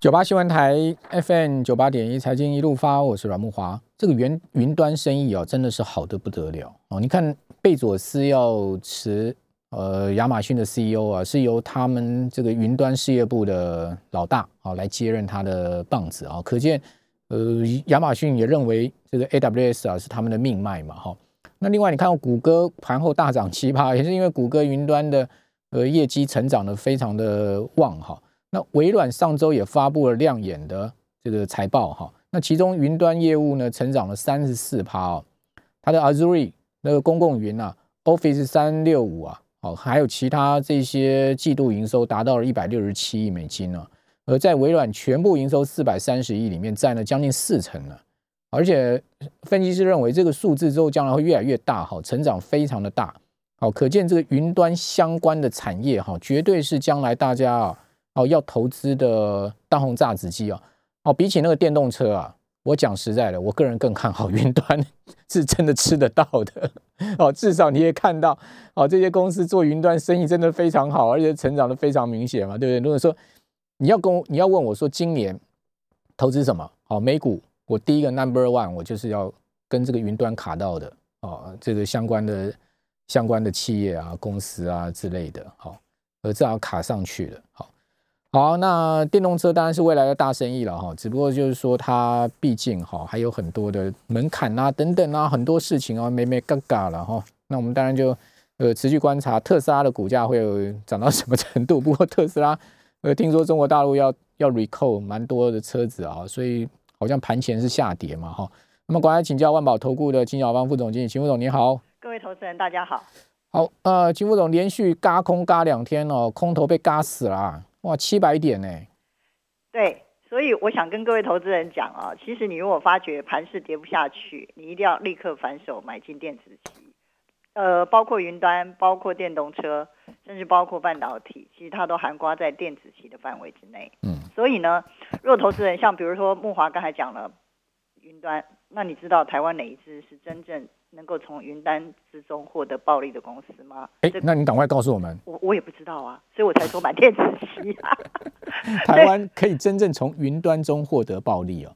九八新闻台 FM 九八点一财经一路发，我是阮木华。这个云云端生意啊，真的是好的不得了哦。你看贝佐斯要辞呃亚马逊的 CEO 啊，是由他们这个云端事业部的老大啊来接任他的棒子啊。可见呃亚马逊也认为这个 AWS 啊是他们的命脉嘛哈。那另外你看谷歌盘后大涨七八，也是因为谷歌云端的呃业绩成长的非常的旺哈。那微软上周也发布了亮眼的这个财报哈，那其中云端业务呢成长了三十四趴哦，它的 Azure 那个公共云啊，Office 三六五啊，哦还有其他这些季度营收达到了一百六十七亿美金呢，而在微软全部营收四百三十亿里面占了将近四成了，而且分析师认为这个数字之后将来会越来越大哈，成长非常的大，好，可见这个云端相关的产业哈，绝对是将来大家啊。哦，要投资的大红炸子鸡啊！哦，比起那个电动车啊，我讲实在的，我个人更看好云端是真的吃得到的。哦，至少你也看到，哦，这些公司做云端生意真的非常好，而且成长的非常明显嘛，对不对？如果说你要跟我，你要问我说今年投资什么？好，美股，我第一个 number one，我就是要跟这个云端卡到的哦，这个相关的相关的企业啊、公司啊之类的，好，而这样卡上去了，好。好，那电动车当然是未来的大生意了哈，只不过就是说它毕竟哈还有很多的门槛啊等等啊很多事情啊没没嘎嘎了哈。那我们当然就呃持续观察特斯拉的股价会有涨到什么程度。不过特斯拉呃听说中国大陆要要 recall 蛮多的车子啊，所以好像盘前是下跌嘛哈。那么，赶快请教万宝投顾的金小芳副总经理秦副总，你好。各位投资人大家好。好，呃，秦副总连续嘎空嘎两天哦，空头被嘎死了。哇，七百点呢？对，所以我想跟各位投资人讲啊，其实你如果发觉盘势跌不下去，你一定要立刻反手买进电子期，呃，包括云端，包括电动车，甚至包括半导体，其实它都含刮在电子期的范围之内。嗯，所以呢，如果投资人像比如说木华刚才讲了云端，那你知道台湾哪一支是真正？能够从云端之中获得暴利的公司吗？哎，那你赶快告诉我们。我我也不知道啊，所以我才说买电子期啊。台湾可以真正从云端中获得暴利哦。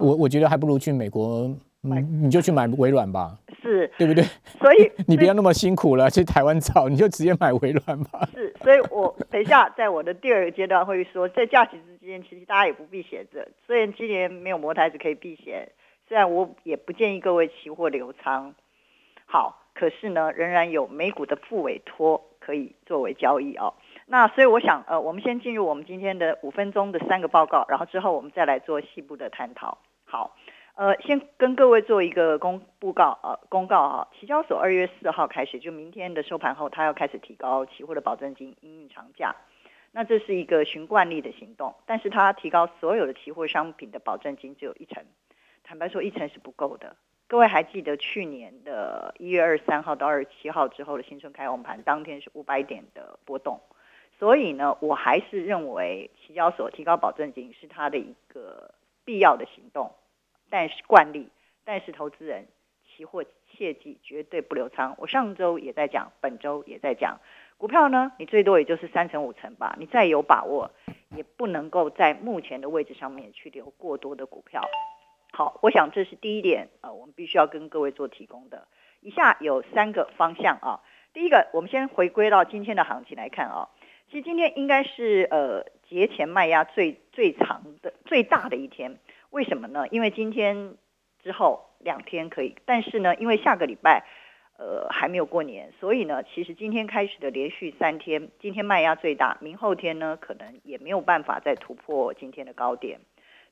我我觉得还不如去美国买，你就去买微软吧。是，对不对？所以 你不要那么辛苦了，去台湾找，你就直接买微软吧。是，所以我等一下在我的第二个阶段会说，在假期之间，其实大家也不避嫌的。虽然今年没有模台子可以避险。虽然我也不建议各位期货留仓，好，可是呢，仍然有美股的副委托可以作为交易哦。那所以我想，呃，我们先进入我们今天的五分钟的三个报告，然后之后我们再来做细部的探讨。好，呃，先跟各位做一个公布告，呃，公告哈，期交所二月四号开始，就明天的收盘后，它要开始提高期货的保证金，因应长假。那这是一个循惯例的行动，但是它提高所有的期货商品的保证金只有一成。坦白说，一成是不够的。各位还记得去年的一月二十三号到二十七号之后的新春开红盘，当天是五百点的波动。所以呢，我还是认为期交所提高保证金是它的一个必要的行动。但是惯例，但是投资人期货切记绝对不留仓。我上周也在讲，本周也在讲，股票呢，你最多也就是三成五成吧。你再有把握，也不能够在目前的位置上面去留过多的股票。好，我想这是第一点，呃，我们必须要跟各位做提供的。以下有三个方向啊。第一个，我们先回归到今天的行情来看啊。其实今天应该是呃节前卖压最最长的、最大的一天。为什么呢？因为今天之后两天可以，但是呢，因为下个礼拜呃还没有过年，所以呢，其实今天开始的连续三天，今天卖压最大，明后天呢可能也没有办法再突破今天的高点。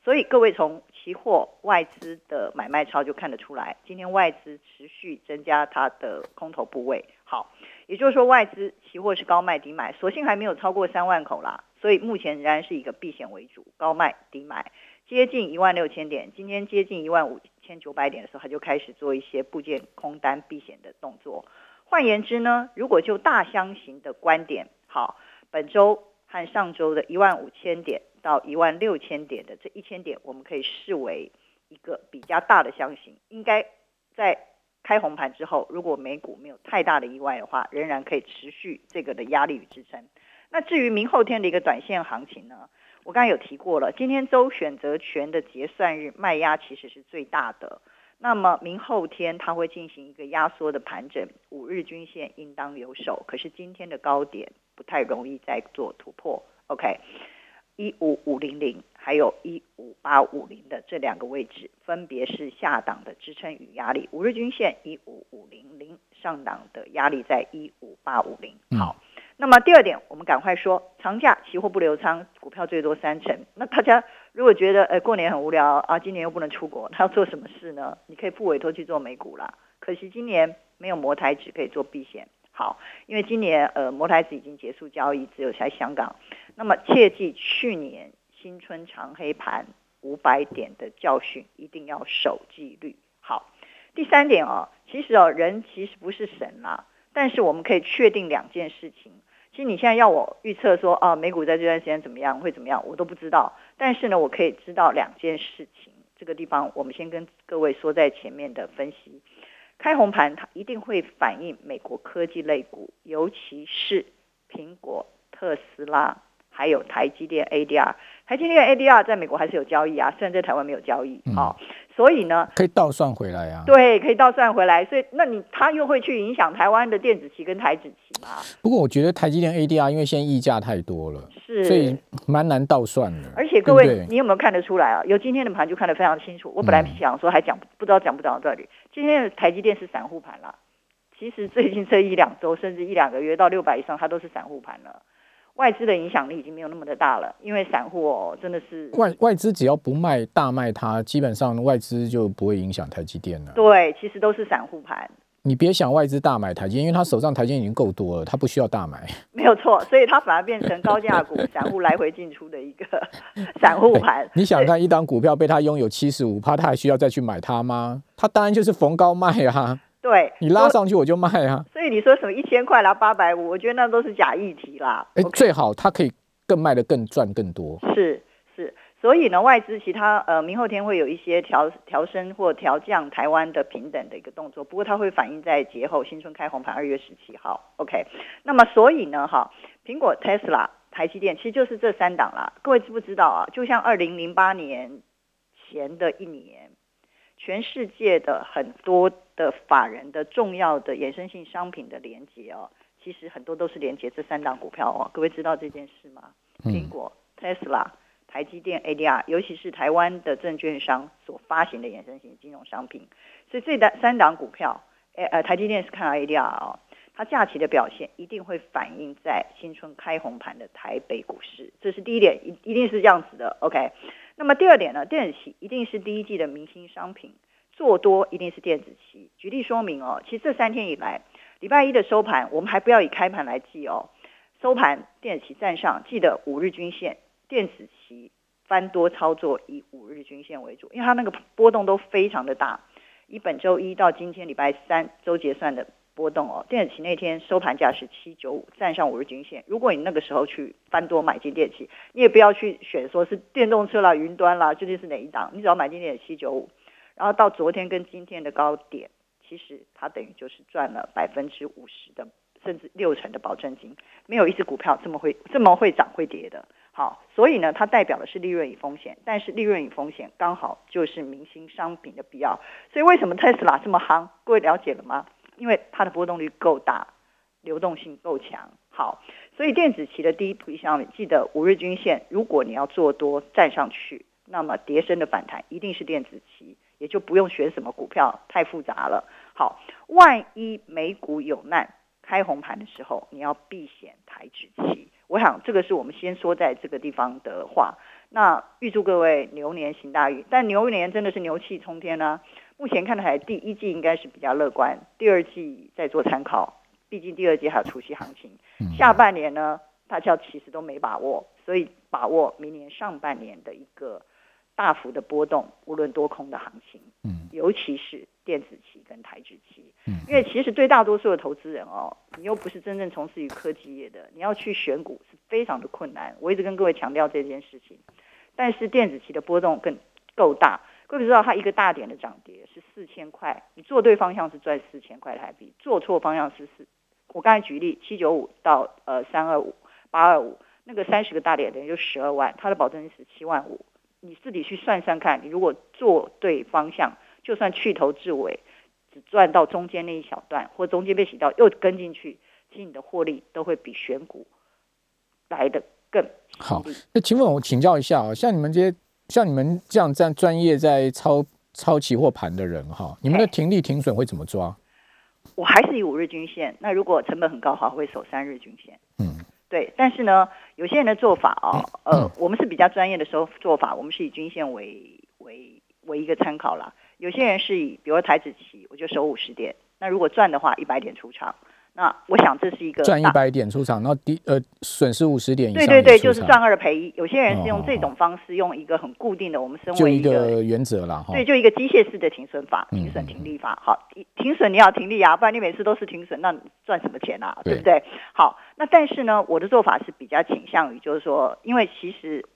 所以各位从期货外资的买卖超就看得出来，今天外资持续增加它的空头部位。好，也就是说外资期货是高卖低买，所幸还没有超过三万口啦。所以目前仍然是一个避险为主，高卖低买，接近一万六千点。今天接近一万五千九百点的时候，它就开始做一些部件空单避险的动作。换言之呢，如果就大箱型的观点，好，本周和上周的一万五千点。到一万六千点的这一千点，我们可以视为一个比较大的箱型，应该在开红盘之后，如果美股没有太大的意外的话，仍然可以持续这个的压力与支撑。那至于明后天的一个短线行情呢，我刚才有提过了，今天周选择权的结算日卖压其实是最大的。那么明后天它会进行一个压缩的盘整，五日均线应当留守。可是今天的高点不太容易再做突破。OK，一五五零零还有一五八五零的这两个位置，分别是下档的支撑与压力。五日均线一五五零零，上档的压力在一五八五零。好。那么第二点，我们赶快说，长假期货不留仓，股票最多三成。那大家如果觉得，呃，过年很无聊啊，今年又不能出国，他要做什么事呢？你可以付委托去做美股啦。可惜今年没有摩台指可以做避险。好，因为今年呃摩台指已经结束交易，只有在香港。那么切记去年新春长黑盘五百点的教训，一定要守纪律。好，第三点哦，其实哦人其实不是神啦，但是我们可以确定两件事情。其实你现在要我预测说啊，美股在这段时间怎么样，会怎么样，我都不知道。但是呢，我可以知道两件事情。这个地方我们先跟各位说在前面的分析，开红盘它一定会反映美国科技类股，尤其是苹果、特斯拉，还有台积电 ADR。台积电 ADR 在美国还是有交易啊，虽然在台湾没有交易啊。所以呢，可以倒算回来啊。对，可以倒算回来。所以，那你它又会去影响台湾的电子期跟台指期吗？不过，我觉得台积电 ADR 因为现在溢价太多了，是，所以蛮难倒算的。而且，各位，你有没有看得出来啊？有今天的盘就看得非常清楚。我本来想说还讲不知道讲不讲到这里。今天的台积电是散户盘了。其实最近这一两周，甚至一两个月到六百以上，它都是散户盘了。外资的影响力已经没有那么的大了，因为散户哦真的是外外资只要不卖大卖它，基本上外资就不会影响台积电了。对，其实都是散户盘。你别想外资大买台积电，因为他手上台积电已经够多了，他不需要大买。没有错，所以它反而变成高价股，散户来回进出的一个 散户盘。你想看一档股票被他拥有七十五趴，他还需要再去买它吗？他当然就是逢高卖啊。对你拉上去我就卖啊，所以你说什么一千块拿八百五，我觉得那都是假议题啦。哎，最好它可以更卖的更赚更多。是是，所以呢，外资其他呃明后天会有一些调调升或调降台湾的平等的一个动作，不过它会反映在节后新春开红盘二月十七号。OK，那么所以呢，哈，苹果、Tesla、台积电其实就是这三档啦。各位知不知道啊？就像二零零八年前的一年。全世界的很多的法人的重要的衍生性商品的连接哦，其实很多都是连接这三档股票哦。各位知道这件事吗？苹果、Tesla、台积电 ADR，尤其是台湾的证券商所发行的衍生型金融商品，所以这档三档股票，诶呃，台积电是看 ADR 哦，它假期的表现一定会反映在新春开红盘的台北股市，这是第一点，一一定是这样子的。OK。那么第二点呢，电子期一定是第一季的明星商品，做多一定是电子期。举例说明哦，其实这三天以来，礼拜一的收盘，我们还不要以开盘来记哦，收盘电子期站上，记得五日均线，电子期翻多操作以五日均线为主，因为它那个波动都非常的大。以本周一到今天礼拜三周结算的。波动哦，电子期那天收盘价是七九五，站上五日均线。如果你那个时候去翻多买进电器，你也不要去选说是电动车啦、云端啦，究竟是哪一档？你只要买进电子七九五，然后到昨天跟今天的高点，其实它等于就是赚了百分之五十的，甚至六成的保证金。没有一只股票这么会这么会涨会跌的。好，所以呢，它代表的是利润与风险，但是利润与风险刚好就是明星商品的必要。所以为什么特斯拉这么夯？各位了解了吗？因为它的波动率够大，流动性够强，好，所以电子期的第一图像，记得五日均线，如果你要做多站上去，那么叠升的反弹一定是电子期，也就不用选什么股票，太复杂了。好，万一美股有难，开红盘的时候，你要避险台指期。我想这个是我们先说在这个地方的话。那预祝各位牛年行大运，但牛年真的是牛气冲天呢。目前看来，第一季应该是比较乐观，第二季再做参考。毕竟第二季还有除夕行情，下半年呢，大家其实都没把握，所以把握明年上半年的一个大幅的波动，无论多空的行情，嗯，尤其是电子期跟台指期，嗯，因为其实对大多数的投资人哦，你又不是真正从事于科技业的，你要去选股是非常的困难。我一直跟各位强调这件事情，但是电子期的波动更够大。各位知道，它一个大点的涨跌是四千块，你做对方向是赚四千块台币，做错方向是四。我刚才举例七九五到呃三二五八二五，那个三十个大点等于就十二万，它的保证金是七万五，你自己去算算看，你如果做对方向，就算去头至尾，只赚到中间那一小段，或中间被洗到又跟进去，其实你的获利都会比选股来的更好。那请问我请教一下啊，像你们这些像你们这样这样专业在操操期货盘的人哈，你们的停利停损会怎么抓？我还是以五日均线。那如果成本很高的话，会守三日均线。嗯，对。但是呢，有些人的做法啊，呃，我们是比较专业的时候做法，我们是以均线为为为一个参考啦。有些人是以，比如台子期，我就守五十点。那如果赚的话，一百点出场。那我想这是一个赚一百点出场，然后低呃损失五十点以上。对对对，就是赚二赔一。有些人是用这种方式，用一个很固定的，我们身为一个原则啦。对，就一个机械式的停损法，停损停利法。好，停损你要停利啊，不然你每次都是停损，那赚什么钱啊？对不对？好，那但是呢，我的做法是比较倾向于，就是说，因为其实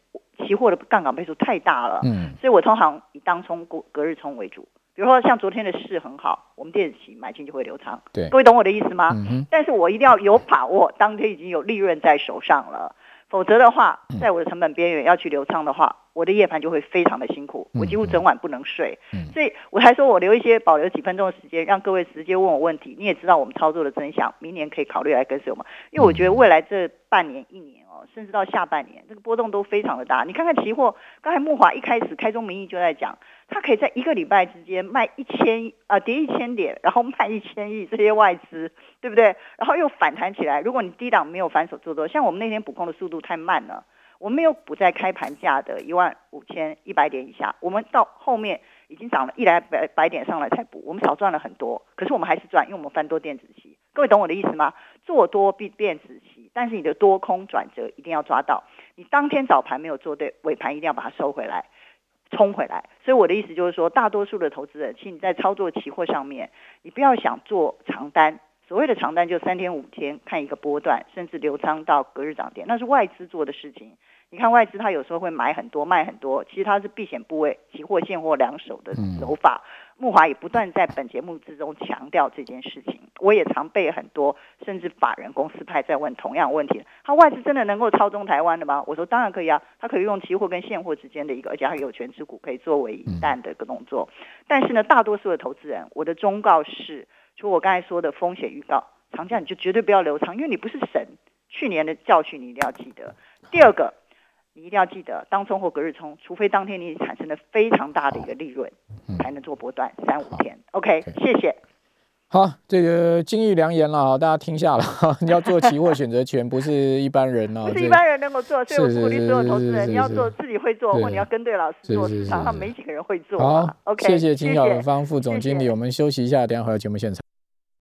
期货的杠杆倍数太大了，嗯，所以我通常以当冲、隔隔日冲为主。比如说像昨天的市很好，我们电子期买进就会流仓，对，各位懂我的意思吗？但是我一定要有把握，当天已经有利润在手上了，否则的话，在我的成本边缘要去流仓的话，我的夜盘就会非常的辛苦，我几乎整晚不能睡。所以我还说我留一些保留几分钟的时间，让各位直接问我问题，你也知道我们操作的真相，明年可以考虑来跟随我们，因为我觉得未来这半年一年。甚至到下半年，这个波动都非常的大。你看看期货，刚才木华一开始开宗明义就在讲，它可以在一个礼拜之间卖一千啊，跌一千点，然后卖一千亿，这些外资，对不对？然后又反弹起来。如果你低档没有反手做多，像我们那天补空的速度太慢了，我们没有补在开盘价的一万五千一百点以下，我们到后面已经涨了一来百百点上来才补，我们少赚了很多，可是我们还是赚，因为我们翻多电子期。各位懂我的意思吗？做多必电子，但是你的多空转折一定要抓到。你当天早盘没有做对，尾盘一定要把它收回来，冲回来。所以我的意思就是说，大多数的投资人，请你在操作期货上面，你不要想做长单。所谓的长单就三天五天看一个波段，甚至流仓到隔日涨点，那是外资做的事情。你看外资它有时候会买很多卖很多，其实它是避险部位，期货现货两手的手法。木华也不断在本节目之中强调这件事情。我也常被很多甚至法人公司派在问同样问题：他外资真的能够操纵台湾的吗？我说当然可以啊，他可以用期货跟现货之间的一个，而且还有权持股可以作为一旦的一个动作。但是呢，大多数的投资人，我的忠告是，除我刚才说的风险预告，长假你就绝对不要留长，因为你不是神。去年的教训你一定要记得。第二个。你一定要记得，当冲或隔日冲，除非当天你产生了非常大的一个利润，才能做波段三五天。OK，谢谢。好，这个金玉良言了，大家听下了。你要做期货选择权，不是一般人哦，不是一般人能够做，所以我鼓励所有投资人，你要做自己会做，或你要跟对老师做，市场上没几个人会做。好，OK，谢谢金小芳副总经理，我们休息一下，等下回到节目现场。